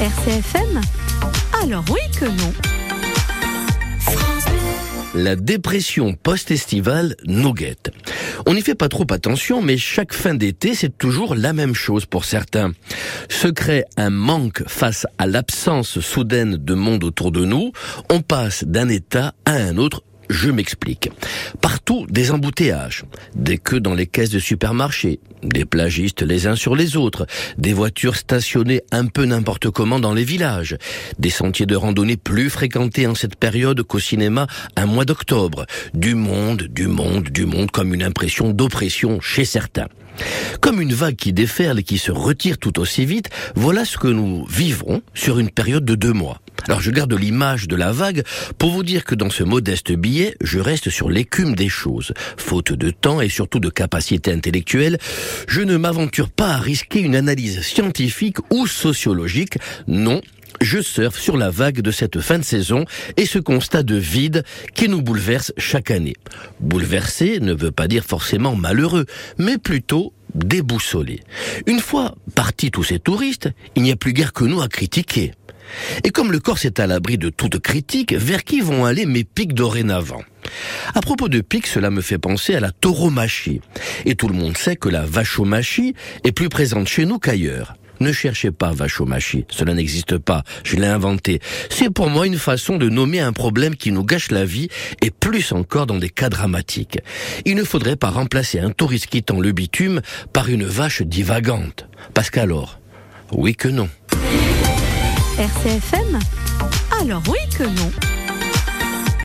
RCFM Alors oui que non. La dépression post-estivale nous guette. On n'y fait pas trop attention, mais chaque fin d'été, c'est toujours la même chose pour certains. Se crée un manque face à l'absence soudaine de monde autour de nous. On passe d'un état à un autre je m'explique. Partout, des embouteillages, des queues dans les caisses de supermarchés, des plagistes les uns sur les autres, des voitures stationnées un peu n'importe comment dans les villages, des sentiers de randonnée plus fréquentés en cette période qu'au cinéma un mois d'octobre, du monde, du monde, du monde comme une impression d'oppression chez certains. Comme une vague qui déferle et qui se retire tout aussi vite, voilà ce que nous vivrons sur une période de deux mois. Alors je garde l'image de la vague pour vous dire que dans ce modeste billet, je reste sur l'écume des choses. Faute de temps et surtout de capacité intellectuelle, je ne m'aventure pas à risquer une analyse scientifique ou sociologique. Non, je surfe sur la vague de cette fin de saison et ce constat de vide qui nous bouleverse chaque année. Bouleversé ne veut pas dire forcément malheureux, mais plutôt déboussolé. Une fois partis tous ces touristes, il n'y a plus guère que nous à critiquer. Et comme le corps est à l'abri de toute critique, vers qui vont aller mes pics dorénavant? À propos de pics, cela me fait penser à la tauromachie. Et tout le monde sait que la vachomachie est plus présente chez nous qu'ailleurs. Ne cherchez pas vachomachie, cela n'existe pas, je l'ai inventé. C'est pour moi une façon de nommer un problème qui nous gâche la vie, et plus encore dans des cas dramatiques. Il ne faudrait pas remplacer un touriste quittant le bitume par une vache divagante. Parce qu'alors, oui que non. RCFM Alors oui que non.